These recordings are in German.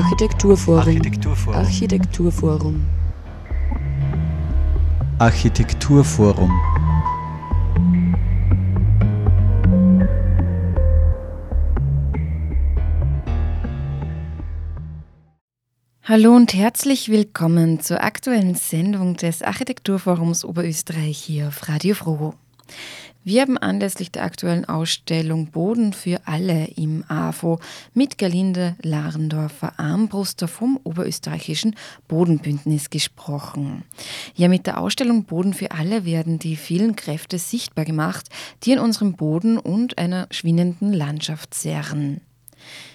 Architekturforum. Architekturforum. Architekturforum. Architekturforum. Hallo und herzlich willkommen zur aktuellen Sendung des Architekturforums Oberösterreich hier auf Radio Froho. Wir haben anlässlich der aktuellen Ausstellung Boden für alle im AFO mit Gerlinde Larendorfer Armbruster vom Oberösterreichischen Bodenbündnis gesprochen. Ja, mit der Ausstellung Boden für alle werden die vielen Kräfte sichtbar gemacht, die in unserem Boden und einer schwindenden Landschaft zerren.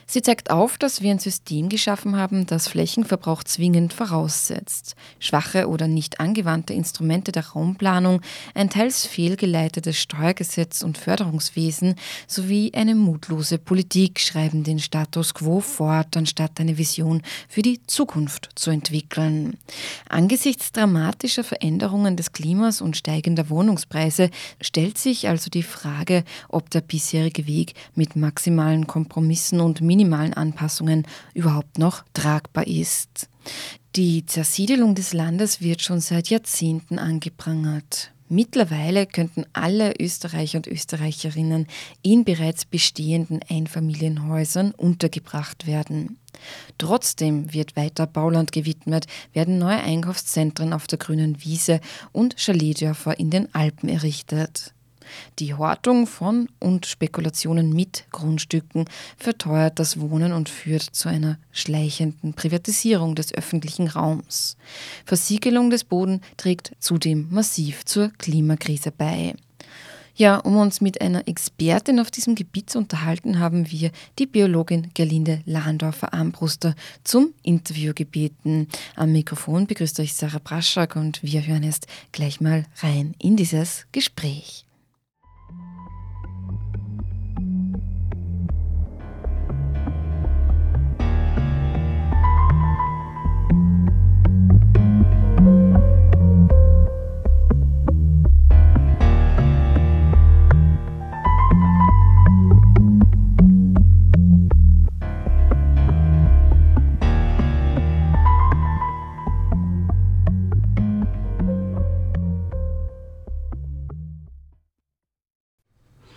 Sie zeigt auf, dass wir ein System geschaffen haben, das Flächenverbrauch zwingend voraussetzt. Schwache oder nicht angewandte Instrumente der Raumplanung, ein teils fehlgeleitetes Steuergesetz und Förderungswesen sowie eine mutlose Politik schreiben den Status quo fort, anstatt eine Vision für die Zukunft zu entwickeln. Angesichts dramatischer Veränderungen des Klimas und steigender Wohnungspreise stellt sich also die Frage, ob der bisherige Weg mit maximalen Kompromissen und minimalen Anpassungen überhaupt noch tragbar ist. Die Zersiedelung des Landes wird schon seit Jahrzehnten angeprangert. Mittlerweile könnten alle Österreicher und Österreicherinnen in bereits bestehenden Einfamilienhäusern untergebracht werden. Trotzdem wird weiter Bauland gewidmet, werden neue Einkaufszentren auf der grünen Wiese und Chaletdörfer in den Alpen errichtet. Die Hortung von und Spekulationen mit Grundstücken verteuert das Wohnen und führt zu einer schleichenden Privatisierung des öffentlichen Raums. Versiegelung des Bodens trägt zudem massiv zur Klimakrise bei. Ja, um uns mit einer Expertin auf diesem Gebiet zu unterhalten, haben wir die Biologin Gerlinde Lahandorfer-Armbruster zum Interview gebeten. Am Mikrofon begrüßt euch Sarah Braschak und wir hören jetzt gleich mal rein in dieses Gespräch.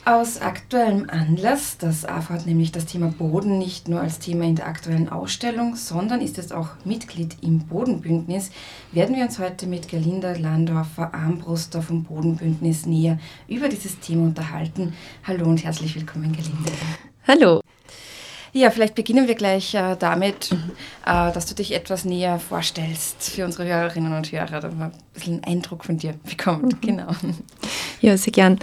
Aus aktuellem Anlass, das AFA hat nämlich das Thema Boden nicht nur als Thema in der aktuellen Ausstellung, sondern ist es auch Mitglied im Bodenbündnis, werden wir uns heute mit Gerlinda Landorfer Armbruster vom Bodenbündnis näher über dieses Thema unterhalten. Hallo und herzlich willkommen, Gerlinde. Hallo. Ja, vielleicht beginnen wir gleich äh, damit, äh, dass du dich etwas näher vorstellst für unsere Hörerinnen und Hörer, damit man ein bisschen einen Eindruck von dir bekommt. Mhm. Genau. Ja, sehr gern.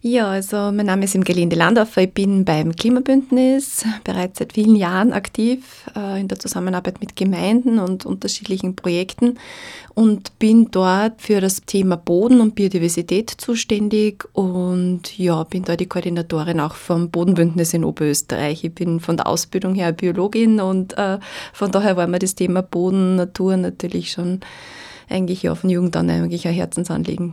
Ja, also mein Name ist Imgelinde Landorfer. Ich bin beim Klimabündnis bereits seit vielen Jahren aktiv äh, in der Zusammenarbeit mit Gemeinden und unterschiedlichen Projekten und bin dort für das Thema Boden und Biodiversität zuständig und ja, bin da die Koordinatorin auch vom Bodenbündnis in Oberösterreich. Ich bin von der Ausbildung her Biologin und äh, von daher war mir das Thema Boden, Natur natürlich schon eigentlich ja von Jugend an eigentlich ein Herzensanliegen.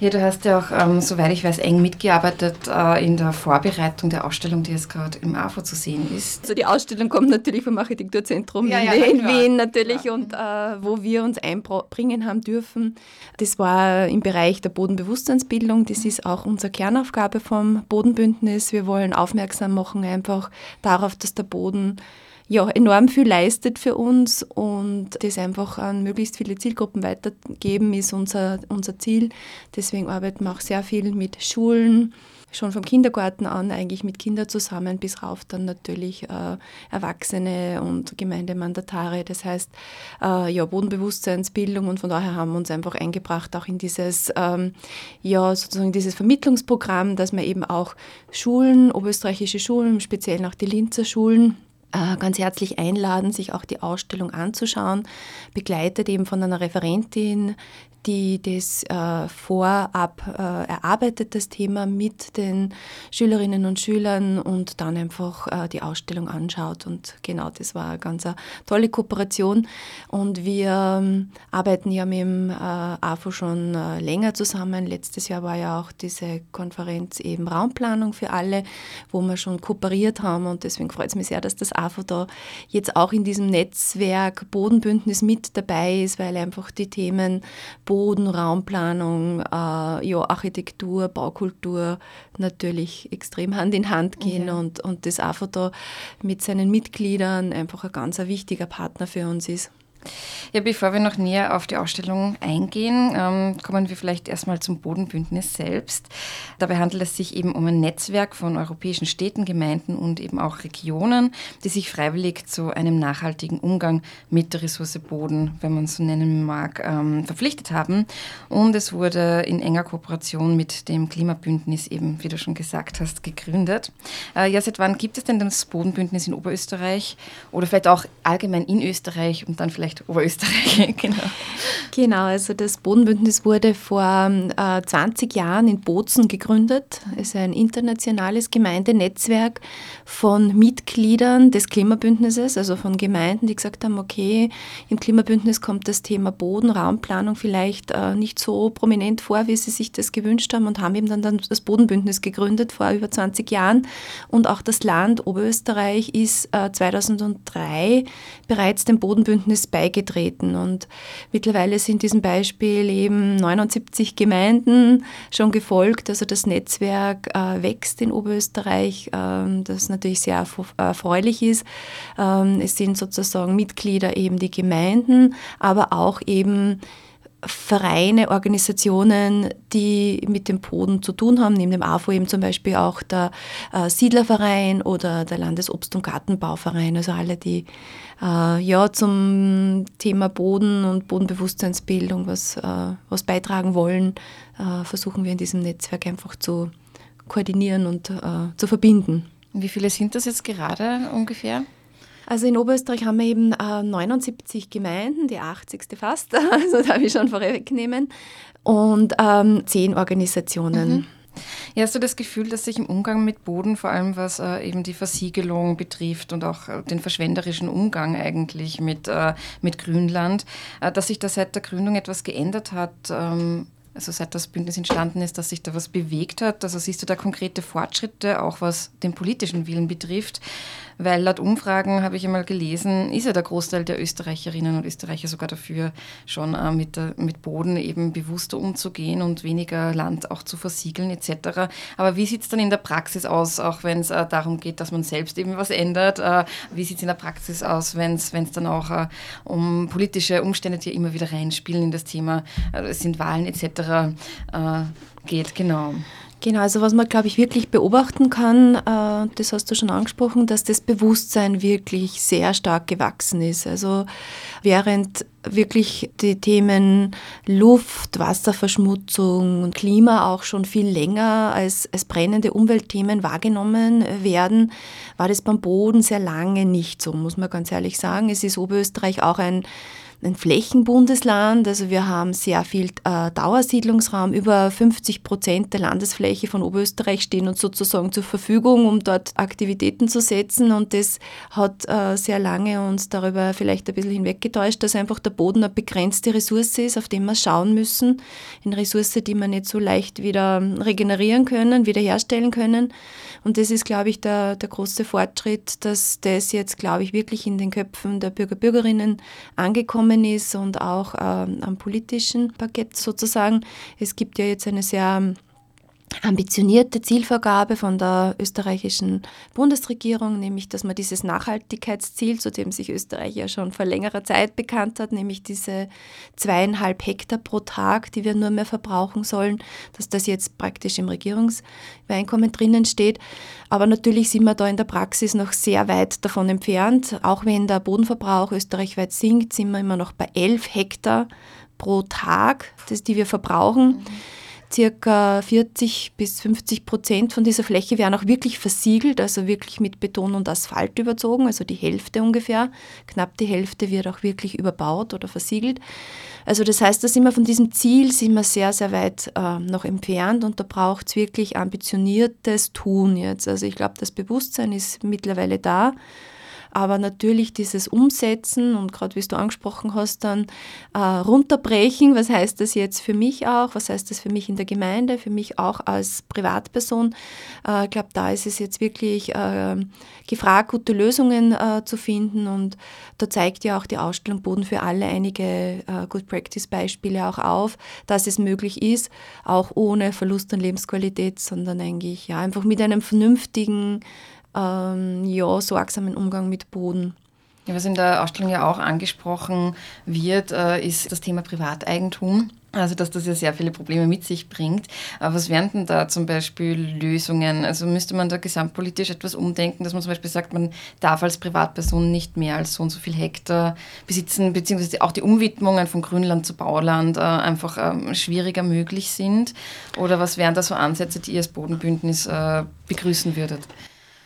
Ja, du hast ja auch, ähm, soweit ich weiß, eng mitgearbeitet äh, in der Vorbereitung der Ausstellung, die jetzt gerade im AFO zu sehen ist. Also die Ausstellung kommt natürlich vom Architekturzentrum ja, ja, in Wien natürlich ja. und äh, wo wir uns einbringen haben dürfen. Das war im Bereich der Bodenbewusstseinsbildung. Das ist auch unsere Kernaufgabe vom Bodenbündnis. Wir wollen aufmerksam machen einfach darauf, dass der Boden ja, enorm viel leistet für uns und das einfach an möglichst viele Zielgruppen weitergeben, ist unser, unser Ziel. Deswegen arbeiten wir auch sehr viel mit Schulen, schon vom Kindergarten an eigentlich mit Kindern zusammen, bis rauf dann natürlich äh, Erwachsene und Gemeindemandatare. Das heißt, äh, ja, Bodenbewusstseinsbildung und von daher haben wir uns einfach eingebracht, auch in dieses, ähm, ja, sozusagen dieses Vermittlungsprogramm, dass wir eben auch Schulen, oberösterreichische Schulen, speziell auch die Linzer Schulen, ganz herzlich einladen, sich auch die Ausstellung anzuschauen, begleitet eben von einer Referentin, die das äh, vorab äh, erarbeitet, das Thema mit den Schülerinnen und Schülern und dann einfach äh, die Ausstellung anschaut. Und genau, das war eine ganz eine tolle Kooperation. Und wir ähm, arbeiten ja mit dem äh, AFO schon äh, länger zusammen. Letztes Jahr war ja auch diese Konferenz eben Raumplanung für alle, wo wir schon kooperiert haben. Und deswegen freut es mich sehr, dass das AFO da jetzt auch in diesem Netzwerk Bodenbündnis mit dabei ist, weil einfach die Themen Boden, Raumplanung, äh, ja, Architektur, Baukultur natürlich extrem Hand in Hand gehen okay. und, und das AFO da mit seinen Mitgliedern einfach ein ganz wichtiger Partner für uns ist. Ja, bevor wir noch näher auf die Ausstellung eingehen, ähm, kommen wir vielleicht erstmal zum Bodenbündnis selbst. Dabei handelt es sich eben um ein Netzwerk von europäischen Städten, Gemeinden und eben auch Regionen, die sich freiwillig zu einem nachhaltigen Umgang mit der Ressource Boden, wenn man es so nennen mag, ähm, verpflichtet haben. Und es wurde in enger Kooperation mit dem Klimabündnis eben, wie du schon gesagt hast, gegründet. Äh, ja, seit wann gibt es denn das Bodenbündnis in Oberösterreich oder vielleicht auch allgemein in Österreich und dann vielleicht vielleicht Oberösterreich, genau. Genau, also das Bodenbündnis wurde vor äh, 20 Jahren in Bozen gegründet. Es ist ein internationales Gemeindenetzwerk von Mitgliedern des Klimabündnisses, also von Gemeinden, die gesagt haben, okay, im Klimabündnis kommt das Thema Boden, Raumplanung vielleicht äh, nicht so prominent vor, wie sie sich das gewünscht haben und haben eben dann, dann das Bodenbündnis gegründet vor über 20 Jahren. Und auch das Land Oberösterreich ist äh, 2003 bereits dem Bodenbündnis beigetreten beigetreten. Und mittlerweile sind diesem Beispiel eben 79 Gemeinden schon gefolgt. Also das Netzwerk äh, wächst in Oberösterreich, ähm, das natürlich sehr erfreulich ist. Ähm, es sind sozusagen Mitglieder eben die Gemeinden, aber auch eben Vereine, Organisationen, die mit dem Boden zu tun haben, neben dem AFO eben zum Beispiel auch der äh, Siedlerverein oder der Landesobst- und Gartenbauverein, also alle, die äh, ja zum Thema Boden und Bodenbewusstseinsbildung was, äh, was beitragen wollen, äh, versuchen wir in diesem Netzwerk einfach zu koordinieren und äh, zu verbinden. Wie viele sind das jetzt gerade ungefähr? Also in Oberösterreich haben wir eben äh, 79 Gemeinden, die 80. fast, also darf ich schon vorwegnehmen, und ähm, 10 Organisationen. Mhm. Ja, hast du das Gefühl, dass sich im Umgang mit Boden, vor allem was äh, eben die Versiegelung betrifft und auch äh, den verschwenderischen Umgang eigentlich mit, äh, mit Grünland, äh, dass sich da seit der Gründung etwas geändert hat? Ähm, also seit das Bündnis entstanden ist, dass sich da was bewegt hat? Also siehst du da konkrete Fortschritte, auch was den politischen Willen betrifft? Weil laut Umfragen habe ich einmal gelesen, ist ja der Großteil der Österreicherinnen und Österreicher sogar dafür, schon äh, mit, der, mit Boden eben bewusster umzugehen und weniger Land auch zu versiegeln etc. Aber wie sieht es dann in der Praxis aus, auch wenn es äh, darum geht, dass man selbst eben was ändert? Äh, wie sieht es in der Praxis aus, wenn es dann auch äh, um politische Umstände, die immer wieder reinspielen in das Thema, äh, es sind Wahlen etc. Äh, geht? Genau. Genau, also was man, glaube ich, wirklich beobachten kann, äh, das hast du schon angesprochen, dass das Bewusstsein wirklich sehr stark gewachsen ist. Also während wirklich die Themen Luft, Wasserverschmutzung und Klima auch schon viel länger als, als brennende Umweltthemen wahrgenommen werden, war das beim Boden sehr lange nicht so, muss man ganz ehrlich sagen. Es ist Oberösterreich auch ein ein Flächenbundesland. Also wir haben sehr viel äh, Dauersiedlungsraum. Über 50 Prozent der Landesfläche von Oberösterreich stehen uns sozusagen zur Verfügung, um dort Aktivitäten zu setzen. Und das hat äh, sehr lange uns darüber vielleicht ein bisschen hinweggetäuscht, dass einfach der Boden eine begrenzte Ressource ist, auf den wir schauen müssen. Eine Ressource, die wir nicht so leicht wieder regenerieren können, wiederherstellen können. Und das ist, glaube ich, der, der große Fortschritt, dass das jetzt, glaube ich, wirklich in den Köpfen der Bürger, Bürgerinnen angekommen ist und auch ähm, am politischen Parkett sozusagen. Es gibt ja jetzt eine sehr ambitionierte Zielvorgabe von der österreichischen Bundesregierung, nämlich dass man dieses Nachhaltigkeitsziel, zu dem sich Österreich ja schon vor längerer Zeit bekannt hat, nämlich diese zweieinhalb Hektar pro Tag, die wir nur mehr verbrauchen sollen, dass das jetzt praktisch im Regierungseinkommen drinnen steht. Aber natürlich sind wir da in der Praxis noch sehr weit davon entfernt. Auch wenn der Bodenverbrauch österreichweit sinkt, sind wir immer noch bei elf Hektar pro Tag, das, die wir verbrauchen. Mhm circa 40 bis 50 Prozent von dieser Fläche werden auch wirklich versiegelt, also wirklich mit Beton und Asphalt überzogen, also die Hälfte ungefähr. Knapp die Hälfte wird auch wirklich überbaut oder versiegelt. Also das heißt, da sind wir von diesem Ziel sind wir sehr, sehr weit äh, noch entfernt und da braucht es wirklich ambitioniertes Tun jetzt. Also ich glaube, das Bewusstsein ist mittlerweile da. Aber natürlich dieses Umsetzen und gerade wie du angesprochen hast, dann äh, runterbrechen, was heißt das jetzt für mich auch, was heißt das für mich in der Gemeinde, für mich auch als Privatperson. Äh, ich glaube, da ist es jetzt wirklich äh, gefragt, gute Lösungen äh, zu finden und da zeigt ja auch die Ausstellung Boden für alle einige äh, Good Practice Beispiele auch auf, dass es möglich ist, auch ohne Verlust an Lebensqualität, sondern eigentlich ja einfach mit einem vernünftigen ähm, ja, sorgsamen Umgang mit Boden. Ja, was in der Ausstellung ja auch angesprochen wird, äh, ist das Thema Privateigentum. Also, dass das ja sehr viele Probleme mit sich bringt. Aber was wären denn da zum Beispiel Lösungen? Also müsste man da gesamtpolitisch etwas umdenken, dass man zum Beispiel sagt, man darf als Privatperson nicht mehr als so und so viel Hektar besitzen, beziehungsweise auch die Umwidmungen von Grünland zu Bauland äh, einfach äh, schwieriger möglich sind? Oder was wären da so Ansätze, die ihr als Bodenbündnis äh, begrüßen würdet?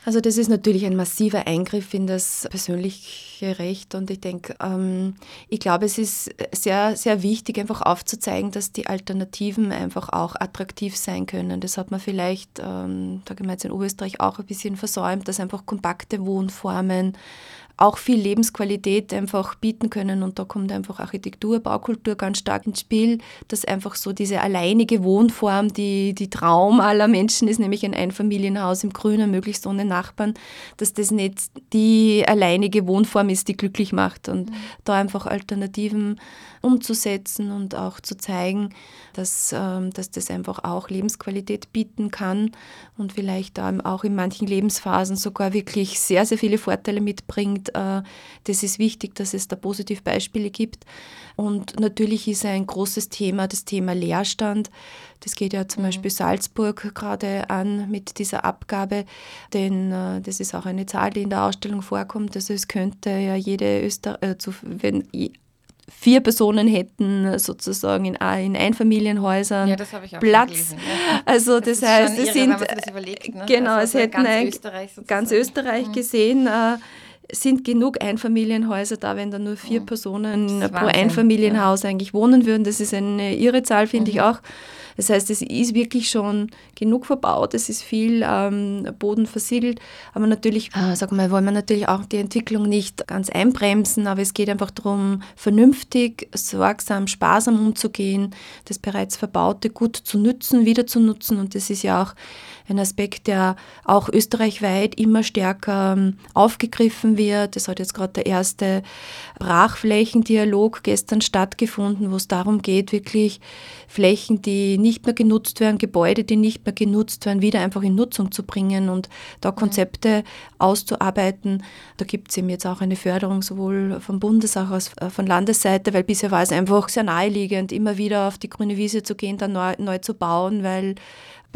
Also das ist natürlich ein massiver Eingriff in das persönliche Recht und ich denke, ähm, ich glaube, es ist sehr, sehr wichtig, einfach aufzuzeigen, dass die Alternativen einfach auch attraktiv sein können. Das hat man vielleicht, ähm, da jetzt in Oberösterreich auch ein bisschen versäumt, dass einfach kompakte Wohnformen, auch viel Lebensqualität einfach bieten können. Und da kommt einfach Architektur, Baukultur ganz stark ins Spiel, dass einfach so diese alleinige Wohnform, die, die Traum aller Menschen ist, nämlich ein Einfamilienhaus im Grünen, möglichst ohne Nachbarn, dass das nicht die alleinige Wohnform ist, die glücklich macht. Und mhm. da einfach Alternativen umzusetzen und auch zu zeigen, dass, ähm, dass das einfach auch Lebensqualität bieten kann und vielleicht auch in manchen Lebensphasen sogar wirklich sehr, sehr viele Vorteile mitbringt. Äh, das ist wichtig, dass es da Positivbeispiele gibt. Und natürlich ist ein großes Thema das Thema Leerstand. Das geht ja zum mhm. Beispiel Salzburg gerade an mit dieser Abgabe, denn äh, das ist auch eine Zahl, die in der Ausstellung vorkommt. Also es könnte ja jede Öster äh, zu, wenn vier Personen hätten sozusagen in, in Einfamilienhäusern ja, Platz. Gelesen, ja. Also das, das heißt, es sind überlegt, ne? genau, also es hätten ganz Österreich, ganz Österreich mhm. gesehen. Äh, sind genug Einfamilienhäuser da, wenn da nur vier mhm. Personen pro Einfamilienhaus ja. eigentlich wohnen würden. Das ist eine irre Zahl, finde mhm. ich auch. Das heißt, es ist wirklich schon genug verbaut, es ist viel ähm, Boden versiegelt, aber natürlich, äh, sag mal, wollen wir natürlich auch die Entwicklung nicht ganz einbremsen, aber es geht einfach darum, vernünftig, sorgsam, sparsam umzugehen, das bereits Verbaute gut zu nutzen, wieder zu nutzen und das ist ja auch ein Aspekt, der auch österreichweit immer stärker ähm, aufgegriffen wird. Es hat jetzt gerade der erste Brachflächendialog gestern stattgefunden, wo es darum geht, wirklich Flächen, die nicht mehr genutzt werden, Gebäude, die nicht mehr genutzt werden, wieder einfach in Nutzung zu bringen und da. Konzepte auszuarbeiten. Da gibt es eben jetzt auch eine Förderung sowohl vom Bundes als auch äh, von Landesseite, weil bisher war es einfach sehr naheliegend, immer wieder auf die grüne Wiese zu gehen, dann neu, neu zu bauen, weil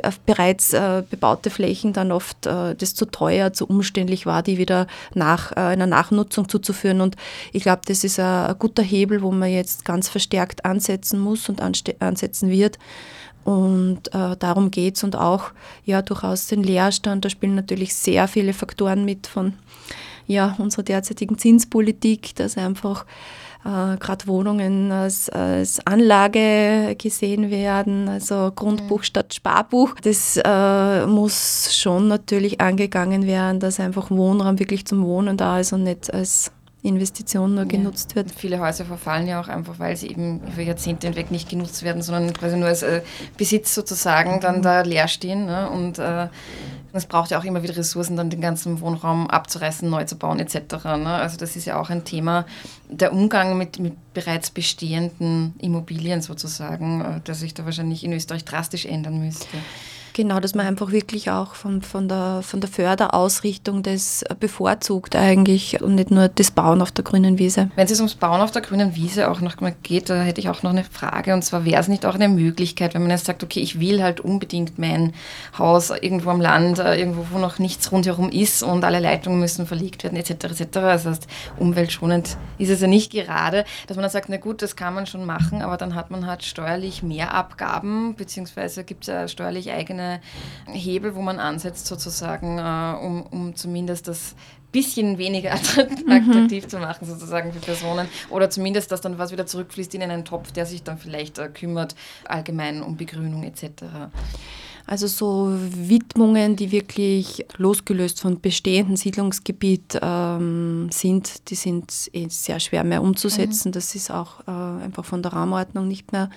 auf bereits äh, bebaute Flächen dann oft äh, das zu teuer, zu umständlich war, die wieder nach äh, einer Nachnutzung zuzuführen. Und ich glaube, das ist ein, guter Hebel, wo man jetzt ganz verstärkt ansetzen muss und ansetzen wird. Und äh, darum geht es und auch ja durchaus den Leerstand. Da spielen natürlich sehr viele Faktoren mit von ja, unserer derzeitigen Zinspolitik, dass einfach äh, gerade Wohnungen als, als, Anlage gesehen werden, also Grundbuch mhm. statt Sparbuch. Das äh, muss schon natürlich angegangen werden, dass einfach Wohnraum wirklich zum Wohnen da ist und nicht als Investition nur genutzt wird. Viele Häuser verfallen ja auch einfach, weil sie eben über Jahrzehnte hinweg nicht genutzt werden, sondern quasi nur als äh, Besitz sozusagen dann mhm. da leer stehen. Ne? Und äh, es braucht ja auch immer wieder Ressourcen, dann den ganzen Wohnraum abzureißen, neu zu bauen etc. Ne? Also das ist ja auch ein Thema, der Umgang mit, mit bereits bestehenden Immobilien sozusagen, äh, der sich da wahrscheinlich in Österreich drastisch ändern müsste. Genau, dass man einfach wirklich auch von, von, der, von der Förderausrichtung das bevorzugt eigentlich und nicht nur das Bauen auf der grünen Wiese. Wenn es ums Bauen auf der grünen Wiese auch noch mal geht, da hätte ich auch noch eine Frage und zwar wäre es nicht auch eine Möglichkeit, wenn man jetzt sagt, okay, ich will halt unbedingt mein Haus irgendwo am Land, äh, irgendwo, wo noch nichts rundherum ist und alle Leitungen müssen verlegt werden etc. etc. Das heißt, umweltschonend ist es ja nicht gerade, dass man dann sagt, na gut, das kann man schon machen, aber dann hat man halt steuerlich mehr Abgaben, beziehungsweise gibt es ja steuerlich eigene Hebel, wo man ansetzt sozusagen, äh, um, um zumindest das bisschen weniger attraktiv mhm. zu machen, sozusagen für Personen. Oder zumindest, dass dann was wieder zurückfließt in einen Topf, der sich dann vielleicht äh, kümmert, allgemein um Begrünung etc. Also so Widmungen, die wirklich losgelöst von bestehendem Siedlungsgebiet ähm, sind, die sind eh sehr schwer mehr umzusetzen. Mhm. Das ist auch äh, einfach von der Raumordnung nicht mehr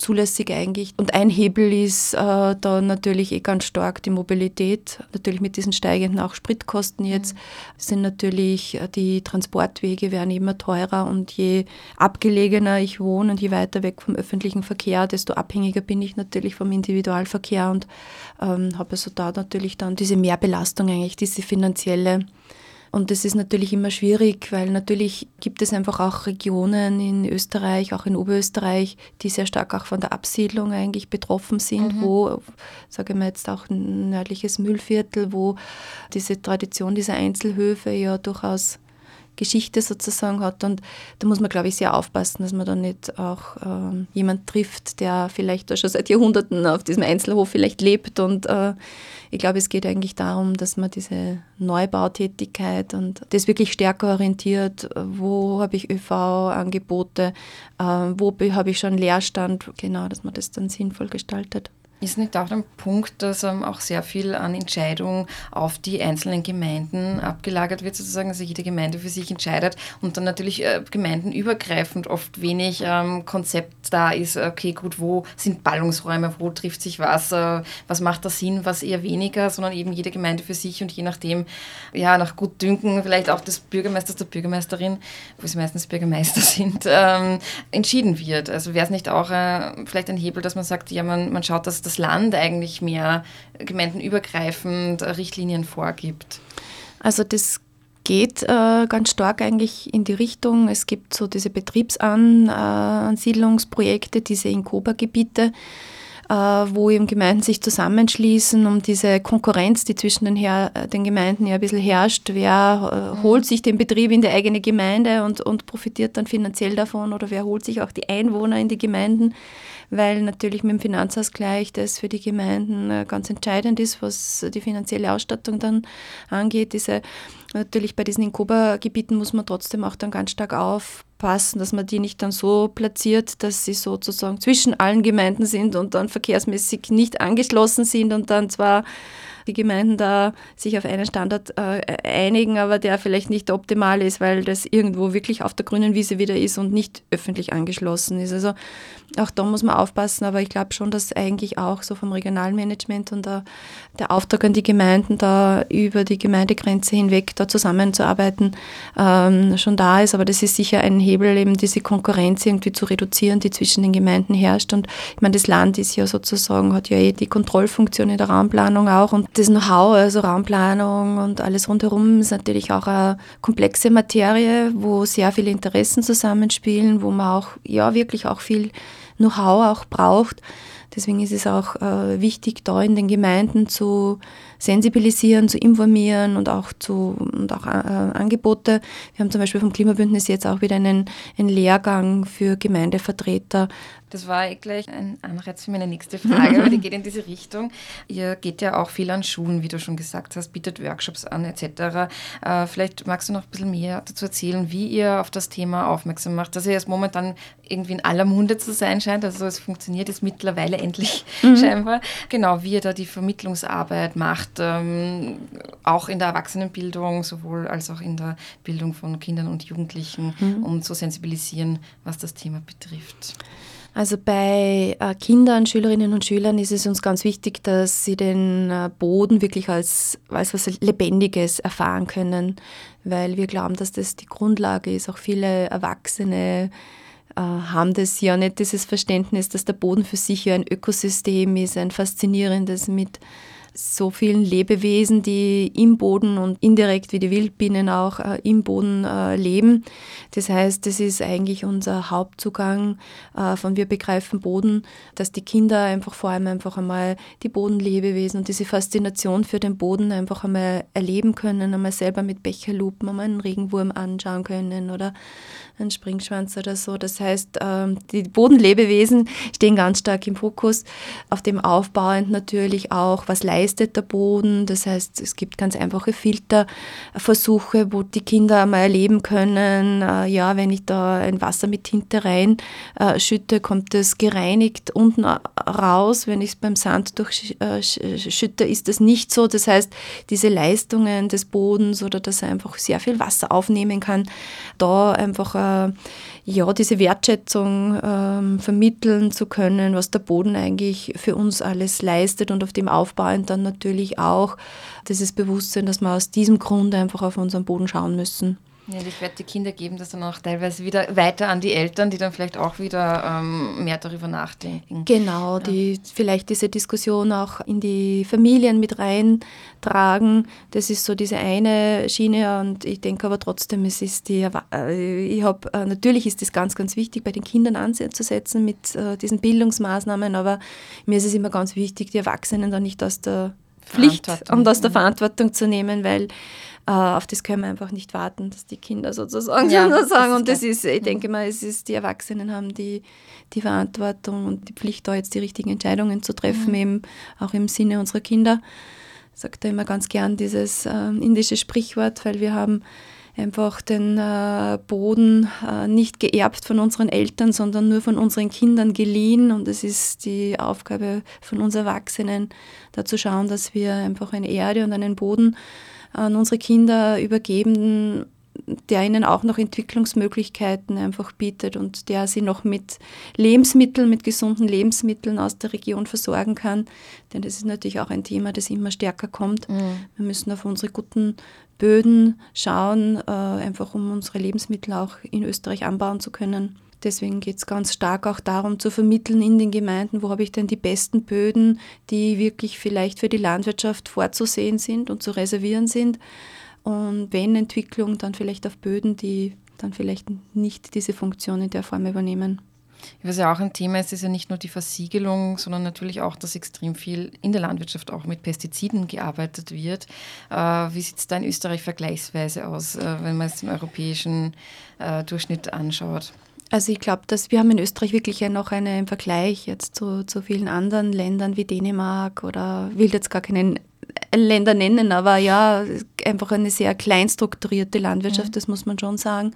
zulässig eigentlich. Und ein Hebel ist äh, da natürlich eh ganz stark die Mobilität. Natürlich mit diesen steigenden auch Spritkosten jetzt mhm. sind natürlich äh, die Transportwege werden immer teurer und je abgelegener ich wohne und je weiter weg vom öffentlichen Verkehr, desto abhängiger bin ich natürlich vom Individualverkehr und ähm, habe also da natürlich dann diese Mehrbelastung eigentlich, diese finanzielle und das ist natürlich immer schwierig, weil natürlich gibt es einfach auch Regionen in Österreich, auch in Oberösterreich, die sehr stark auch von der Absiedlung eigentlich betroffen sind, mhm. wo, sage ich mal jetzt auch ein nördliches Müllviertel, wo diese Tradition dieser Einzelhöfe ja durchaus Geschichte sozusagen hat. Und da muss man, glaube ich, sehr aufpassen, dass man da nicht auch ähm, jemand trifft, der vielleicht schon seit Jahrhunderten auf diesem Einzelhof vielleicht lebt. Und äh, ich glaube, es geht eigentlich darum, dass man diese Neubautätigkeit und das wirklich stärker orientiert. Wo habe ich ÖV-Angebote? Äh, wo habe ich schon Leerstand? Genau, dass man das dann sinnvoll gestaltet. Ist nicht auch ein Punkt, dass ähm, auch sehr viel an Entscheidung auf die einzelnen Gemeinden abgelagert wird, sozusagen, also jede Gemeinde für sich entscheidet und dann natürlich äh, gemeindenübergreifend oft wenig ähm, Konzept da ist, okay, gut, wo sind Ballungsräume, wo trifft sich was, äh, was macht da Sinn, was eher weniger, sondern eben jede Gemeinde für sich und je nachdem, ja, nach Gutdünken vielleicht auch des Bürgermeisters, der Bürgermeisterin, wo es meistens Bürgermeister sind, ähm, entschieden wird. Also wäre es nicht auch äh, vielleicht ein Hebel, dass man sagt, ja, man, man schaut, dass das Land eigentlich mehr gemeindenübergreifend Richtlinien vorgibt? Also das geht äh, ganz stark eigentlich in die Richtung. Es gibt so diese Betriebsansiedlungsprojekte, diese Inkoba-Gebiete, äh, wo eben Gemeinden sich zusammenschließen, um diese Konkurrenz, die zwischen den, Her den Gemeinden ja ein bisschen herrscht, wer äh, mhm. holt sich den Betrieb in die eigene Gemeinde und, und profitiert dann finanziell davon oder wer holt sich auch die Einwohner in die Gemeinden weil natürlich mit dem Finanzausgleich das für die Gemeinden äh, ganz entscheidend ist, was die finanzielle Ausstattung dann angeht. Diese, natürlich bei diesen Inkoba-Gebieten muss man trotzdem auch dann ganz stark aufpassen, dass man die nicht dann so platziert, dass sie sozusagen zwischen allen Gemeinden sind und dann verkehrsmäßig nicht angeschlossen sind und dann zwar die Gemeinden da sich auf einen Standard äh, einigen, aber der vielleicht nicht optimal ist, weil das irgendwo wirklich auf der grünen Wiese wieder ist und nicht öffentlich angeschlossen ist. Also auch da muss man aufpassen, aber ich glaube schon, dass eigentlich auch so vom Regionalmanagement und der, der Auftrag an die Gemeinden, da über die Gemeindegrenze hinweg da zusammenzuarbeiten, ähm, schon da ist. Aber das ist sicher ein Hebel, eben diese Konkurrenz irgendwie zu reduzieren, die zwischen den Gemeinden herrscht. Und ich meine, das Land ist ja sozusagen, hat ja eh die Kontrollfunktion in der Raumplanung auch und das Know-how, also Raumplanung und alles rundherum ist natürlich auch eine komplexe Materie, wo sehr viele Interessen zusammenspielen, wo man auch, ja, wirklich auch viel Know-how auch braucht. Deswegen ist es auch äh, wichtig, da in den Gemeinden zu sensibilisieren, zu informieren und auch, zu, und auch äh, Angebote. Wir haben zum Beispiel vom Klimabündnis jetzt auch wieder einen, einen Lehrgang für Gemeindevertreter. Das war gleich ein Anreiz für meine nächste Frage, weil die geht in diese Richtung. Ihr geht ja auch viel an Schulen, wie du schon gesagt hast, bietet Workshops an etc. Äh, vielleicht magst du noch ein bisschen mehr dazu erzählen, wie ihr auf das Thema aufmerksam macht, dass ihr jetzt momentan irgendwie in aller Munde zu sein scheint. Also es funktioniert jetzt mittlerweile endlich mhm. scheinbar. Genau, wie ihr da die Vermittlungsarbeit macht ähm, auch in der Erwachsenenbildung, sowohl als auch in der Bildung von Kindern und Jugendlichen, mhm. um zu sensibilisieren, was das Thema betrifft. Also bei äh, Kindern, Schülerinnen und Schülern ist es uns ganz wichtig, dass sie den äh, Boden wirklich als, als was Lebendiges erfahren können, weil wir glauben, dass das die Grundlage ist. Auch viele Erwachsene äh, haben das ja nicht dieses Verständnis, dass der Boden für sich ja ein Ökosystem ist, ein faszinierendes mit so vielen Lebewesen, die im Boden und indirekt wie die Wildbienen auch äh, im Boden äh, leben. Das heißt, das ist eigentlich unser Hauptzugang äh, von wir begreifen Boden, dass die Kinder einfach vor allem einfach einmal die Bodenlebewesen und diese Faszination für den Boden einfach einmal erleben können, einmal selber mit Becherlupen einmal einen Regenwurm anschauen können oder einen Springschwanz oder so. Das heißt, ähm, die Bodenlebewesen stehen ganz stark im Fokus, auf dem aufbauend natürlich auch, was leistet der Boden. Das heißt, es gibt ganz einfache Filterversuche, wo die Kinder mal erleben können, äh, ja, wenn ich da ein Wasser mit Tinte rein äh, schütte, kommt es gereinigt unten raus. Wenn ich es beim Sand durchschütte, ist das nicht so. Das heißt, diese Leistungen des Bodens oder dass er einfach sehr viel Wasser aufnehmen kann, da einfach äh, ja, diese Wertschätzung ähm, vermitteln zu können, was der Boden eigentlich für uns alles leistet und auf dem aufbauend dann natürlich auch dieses Bewusstsein, dass wir aus diesem Grund einfach auf unseren Boden schauen müssen. Ja, ich werde die Kinder geben das dann auch teilweise wieder weiter an die Eltern, die dann vielleicht auch wieder ähm, mehr darüber nachdenken. Genau, ja. die vielleicht diese Diskussion auch in die Familien mit reintragen. Das ist so diese eine Schiene und ich denke aber trotzdem, es ist die, äh, ich habe, äh, natürlich ist es ganz, ganz wichtig, bei den Kindern anzusetzen mit äh, diesen Bildungsmaßnahmen, aber mir ist es immer ganz wichtig, die Erwachsenen dann nicht aus der Pflicht und aus der Verantwortung zu nehmen, weil auf das können wir einfach nicht warten, dass die Kinder sozusagen ja, sagen. und das ist, ich denke mal, es ist, die Erwachsenen haben die, die Verantwortung und die Pflicht, da jetzt die richtigen Entscheidungen zu treffen, mhm. eben auch im Sinne unserer Kinder. Ich sage da immer ganz gern dieses äh, indische Sprichwort, weil wir haben einfach den äh, Boden äh, nicht geerbt von unseren Eltern, sondern nur von unseren Kindern geliehen. Und es ist die Aufgabe von uns Erwachsenen, da zu schauen, dass wir einfach eine Erde und einen Boden an unsere Kinder übergeben, der ihnen auch noch Entwicklungsmöglichkeiten einfach bietet und der sie noch mit Lebensmitteln, mit gesunden Lebensmitteln aus der Region versorgen kann. Denn das ist natürlich auch ein Thema, das immer stärker kommt. Mhm. Wir müssen auf unsere guten Böden schauen, äh, einfach um unsere Lebensmittel auch in Österreich anbauen zu können. Deswegen geht es ganz stark auch darum zu vermitteln in den Gemeinden, wo habe ich denn die besten Böden, die wirklich vielleicht für die Landwirtschaft vorzusehen sind und zu reservieren sind. Und wenn Entwicklung, dann vielleicht auf Böden, die dann vielleicht nicht diese Funktion in der Form übernehmen. Was ja auch ein Thema ist, ist ja nicht nur die Versiegelung, sondern natürlich auch, dass extrem viel in der Landwirtschaft auch mit Pestiziden gearbeitet wird. Äh, wie sieht es da in Österreich vergleichsweise aus, äh, wenn man es im europäischen äh, Durchschnitt anschaut? Also ich glaube, dass wir haben in Österreich wirklich ja noch einen Vergleich jetzt zu, zu vielen anderen Ländern wie Dänemark oder will jetzt gar keinen Länder nennen, aber ja, einfach eine sehr klein strukturierte Landwirtschaft, mhm. das muss man schon sagen.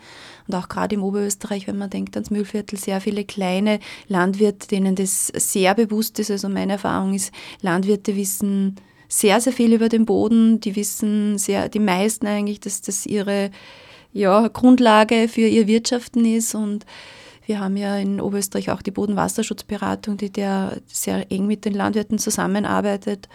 Und auch gerade im Oberösterreich, wenn man denkt ans Müllviertel, sehr viele kleine Landwirte, denen das sehr bewusst ist. Also meine Erfahrung ist, Landwirte wissen sehr, sehr viel über den Boden. Die wissen sehr, die meisten eigentlich, dass das ihre ja, Grundlage für ihr Wirtschaften ist. Und wir haben ja in Oberösterreich auch die Bodenwasserschutzberatung, die der sehr eng mit den Landwirten zusammenarbeitet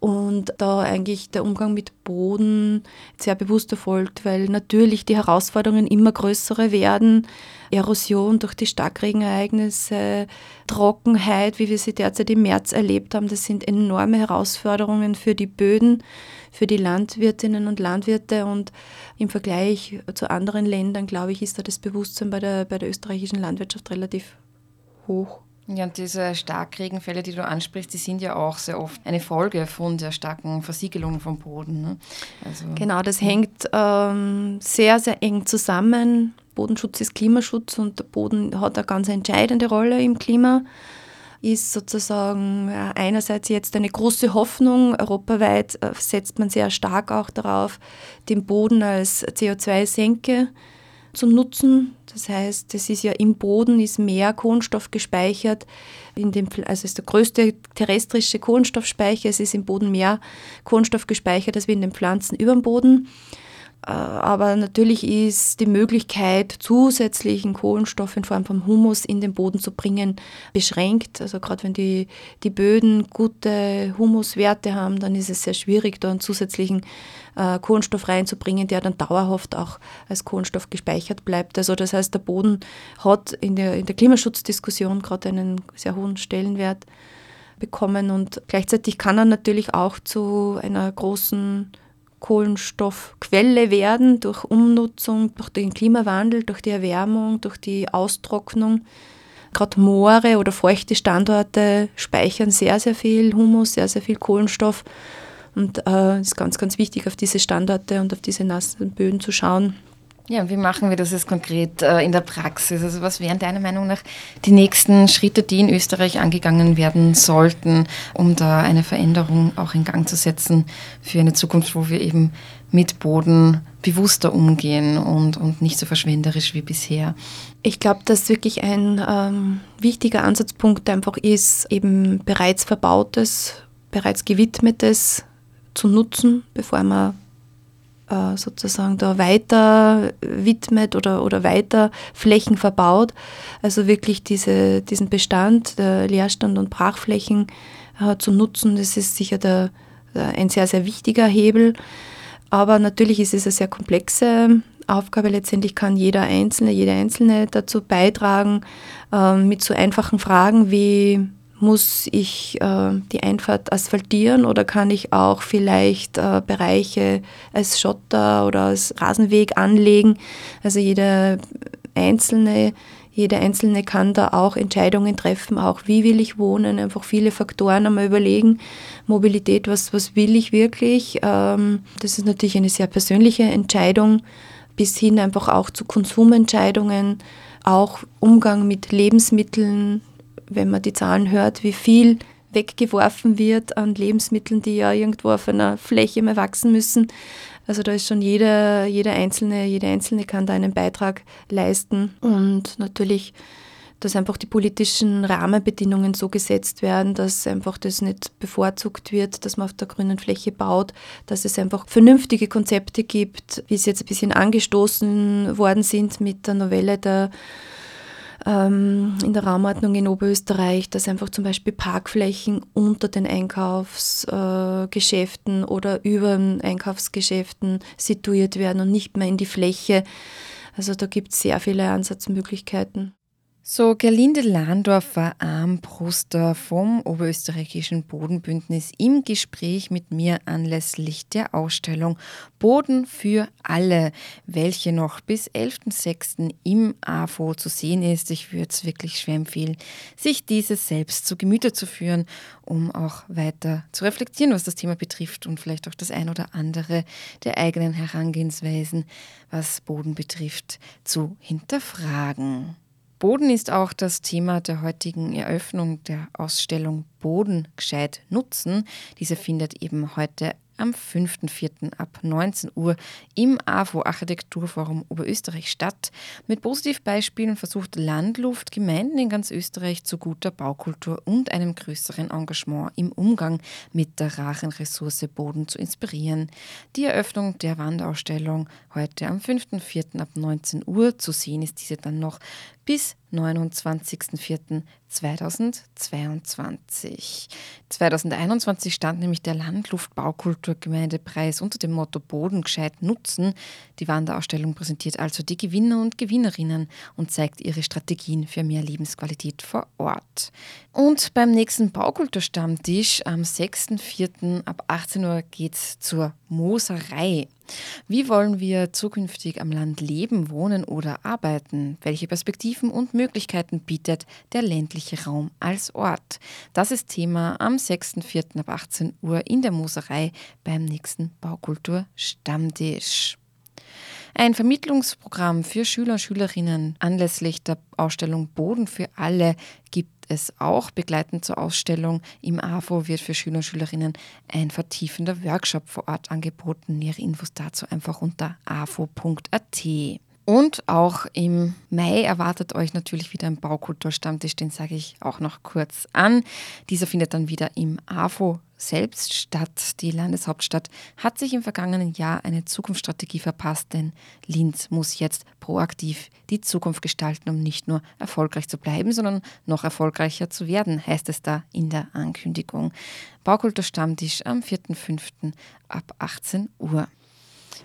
und da eigentlich der Umgang mit Boden sehr bewusst erfolgt, weil natürlich die Herausforderungen immer größere werden. Erosion durch die Starkregenereignisse, Trockenheit, wie wir sie derzeit im März erlebt haben, das sind enorme Herausforderungen für die Böden, für die Landwirtinnen und Landwirte und im Vergleich zu anderen Ländern, glaube ich, ist da das Bewusstsein bei der, bei der österreichischen Landwirtschaft relativ hoch. Ja, und diese Starkregenfälle, die du ansprichst, die sind ja auch sehr oft eine Folge von der starken Versiegelung vom Boden. Ne? Also, genau, das hängt ähm, sehr, sehr eng zusammen. Bodenschutz ist Klimaschutz und der Boden hat eine ganz entscheidende Rolle im Klima. Ist sozusagen einerseits jetzt eine große Hoffnung. Europaweit äh, setzt man sehr stark auch darauf, den Boden als CO2-Senke zu nutzen. Das heißt, es ist ja im Boden ist mehr Kohlenstoff gespeichert. In dem, also es ist der größte terrestrische Kohlenstoffspeicher. Es ist im Boden mehr Kohlenstoff gespeichert als wie in den Pflanzen über dem Boden. Äh, aber natürlich ist die Möglichkeit, zusätzlichen Kohlenstoff in Form von Humus in den Boden zu bringen, beschränkt. Also gerade wenn die, die Böden gute Humuswerte haben, dann ist es sehr schwierig, da einen zusätzlichen äh, Kohlenstoff reinzubringen, der dann dauerhaft auch als Kohlenstoff gespeichert bleibt. Also das heißt, der Boden hat in der, in der Klimaschutzdiskussion gerade einen sehr hohen Stellenwert bekommen und gleichzeitig kann er natürlich auch zu einer großen Kohlenstoffquelle werden durch Umnutzung, durch den Klimawandel, durch die Erwärmung, durch die Austrocknung. Gerade Moore oder feuchte Standorte speichern sehr, sehr viel Humus, sehr, sehr viel Kohlenstoff. Und es äh, ist ganz, ganz wichtig, auf diese Standorte und auf diese nassen Böden zu schauen. Ja, wie machen wir das jetzt konkret äh, in der Praxis? Also was wären deiner Meinung nach die nächsten Schritte, die in Österreich angegangen werden sollten, um da eine Veränderung auch in Gang zu setzen für eine Zukunft, wo wir eben mit Boden bewusster umgehen und, und nicht so verschwenderisch wie bisher? Ich glaube, dass wirklich ein ähm, wichtiger Ansatzpunkt einfach ist, eben bereits verbautes, bereits gewidmetes zu nutzen, bevor man äh, sozusagen da weiter widmet oder, oder weiter Flächen verbaut. Also wirklich diese, diesen Bestand der Leerstand und Brachflächen äh, zu nutzen, das ist sicher der, ein sehr, sehr wichtiger Hebel. Aber natürlich ist es eine sehr komplexe Aufgabe. Letztendlich kann jeder Einzelne, jede Einzelne dazu beitragen, äh, mit so einfachen Fragen wie muss ich äh, die Einfahrt asphaltieren oder kann ich auch vielleicht äh, Bereiche als Schotter oder als Rasenweg anlegen? Also jeder Einzelne, jeder Einzelne kann da auch Entscheidungen treffen, auch wie will ich wohnen, einfach viele Faktoren einmal überlegen. Mobilität, was, was will ich wirklich? Ähm, das ist natürlich eine sehr persönliche Entscheidung, bis hin einfach auch zu Konsumentscheidungen, auch Umgang mit Lebensmitteln, wenn man die Zahlen hört, wie viel weggeworfen wird an Lebensmitteln, die ja irgendwo auf einer Fläche mal wachsen müssen. Also da ist schon jeder, jeder Einzelne, jede Einzelne kann da einen Beitrag leisten und natürlich, dass einfach die politischen Rahmenbedingungen so gesetzt werden, dass einfach das nicht bevorzugt wird, dass man auf der grünen Fläche baut, dass es einfach vernünftige Konzepte gibt, wie sie jetzt ein bisschen angestoßen worden sind mit der Novelle der ähm, in der Raumordnung in Oberösterreich, dass einfach zum Beispiel Parkflächen unter den Einkaufsgeschäften äh, oder über den Einkaufsgeschäften situiert werden und nicht mehr in die Fläche. Also da gibt es sehr viele Ansatzmöglichkeiten. So, Gerlinde Lahndorf Armbruster vom Oberösterreichischen Bodenbündnis im Gespräch mit mir anlässlich der Ausstellung Boden für alle, welche noch bis 11.06. im AFO zu sehen ist. Ich würde es wirklich schwer empfehlen, sich dieses selbst zu Gemüte zu führen, um auch weiter zu reflektieren, was das Thema betrifft und vielleicht auch das ein oder andere der eigenen Herangehensweisen, was Boden betrifft, zu hinterfragen. Boden ist auch das Thema der heutigen Eröffnung der Ausstellung Boden gescheit nutzen. Diese findet eben heute am 5.4. ab 19 Uhr im AFO Architekturforum Oberösterreich statt. Mit Positivbeispielen versucht Landluft Gemeinden in ganz Österreich zu guter Baukultur und einem größeren Engagement im Umgang mit der raren Ressource Boden zu inspirieren. Die Eröffnung der Wandausstellung heute am 5.4. ab 19 Uhr. Zu sehen ist diese dann noch bis 29.04.2022. 2021 stand nämlich der Landluftbaukulturgemeindepreis unter dem Motto Boden gescheit nutzen. Die Wanderausstellung präsentiert also die Gewinner und Gewinnerinnen und zeigt ihre Strategien für mehr Lebensqualität vor Ort. Und beim nächsten Baukulturstammtisch am 6.04. ab 18 Uhr geht es zur Moserei. Wie wollen wir zukünftig am Land leben, wohnen oder arbeiten? Welche Perspektiven und Möglichkeiten bietet der ländliche Raum als Ort? Das ist Thema am 6.4. ab 18 Uhr in der Moserei beim nächsten Baukultur Stammtisch. Ein Vermittlungsprogramm für Schüler und Schülerinnen anlässlich der Ausstellung Boden für alle gibt es auch. Begleitend zur Ausstellung im AFO wird für Schüler und Schülerinnen ein vertiefender Workshop vor Ort angeboten. Nähere Infos dazu einfach unter afo.at. Und auch im Mai erwartet euch natürlich wieder ein Baukulturstammtisch, den sage ich auch noch kurz an. Dieser findet dann wieder im AFO selbst statt. Die Landeshauptstadt hat sich im vergangenen Jahr eine Zukunftsstrategie verpasst, denn Linz muss jetzt proaktiv die Zukunft gestalten, um nicht nur erfolgreich zu bleiben, sondern noch erfolgreicher zu werden, heißt es da in der Ankündigung. Baukulturstammtisch am 4.5. ab 18 Uhr.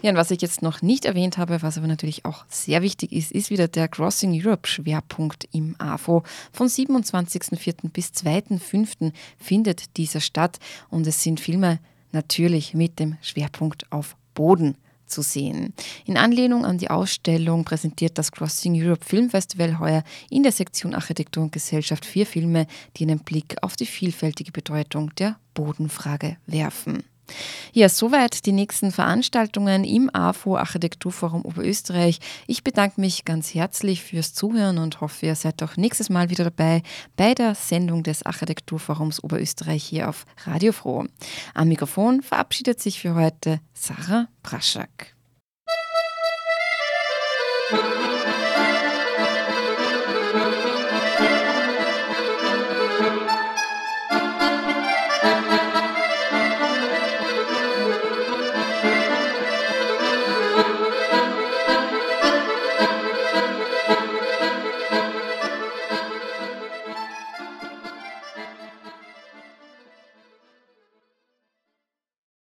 Ja, und was ich jetzt noch nicht erwähnt habe, was aber natürlich auch sehr wichtig ist, ist wieder der Crossing Europe Schwerpunkt im AFO. Von 27.04. bis 2.05. findet dieser statt und es sind Filme natürlich mit dem Schwerpunkt auf Boden zu sehen. In Anlehnung an die Ausstellung präsentiert das Crossing Europe Film Festival heuer in der Sektion Architektur und Gesellschaft vier Filme, die einen Blick auf die vielfältige Bedeutung der Bodenfrage werfen. Ja, soweit die nächsten Veranstaltungen im AFO Architekturforum Oberösterreich. Ich bedanke mich ganz herzlich fürs Zuhören und hoffe, ihr seid auch nächstes Mal wieder dabei bei der Sendung des Architekturforums Oberösterreich hier auf Radio Froh. Am Mikrofon verabschiedet sich für heute Sarah Braschak.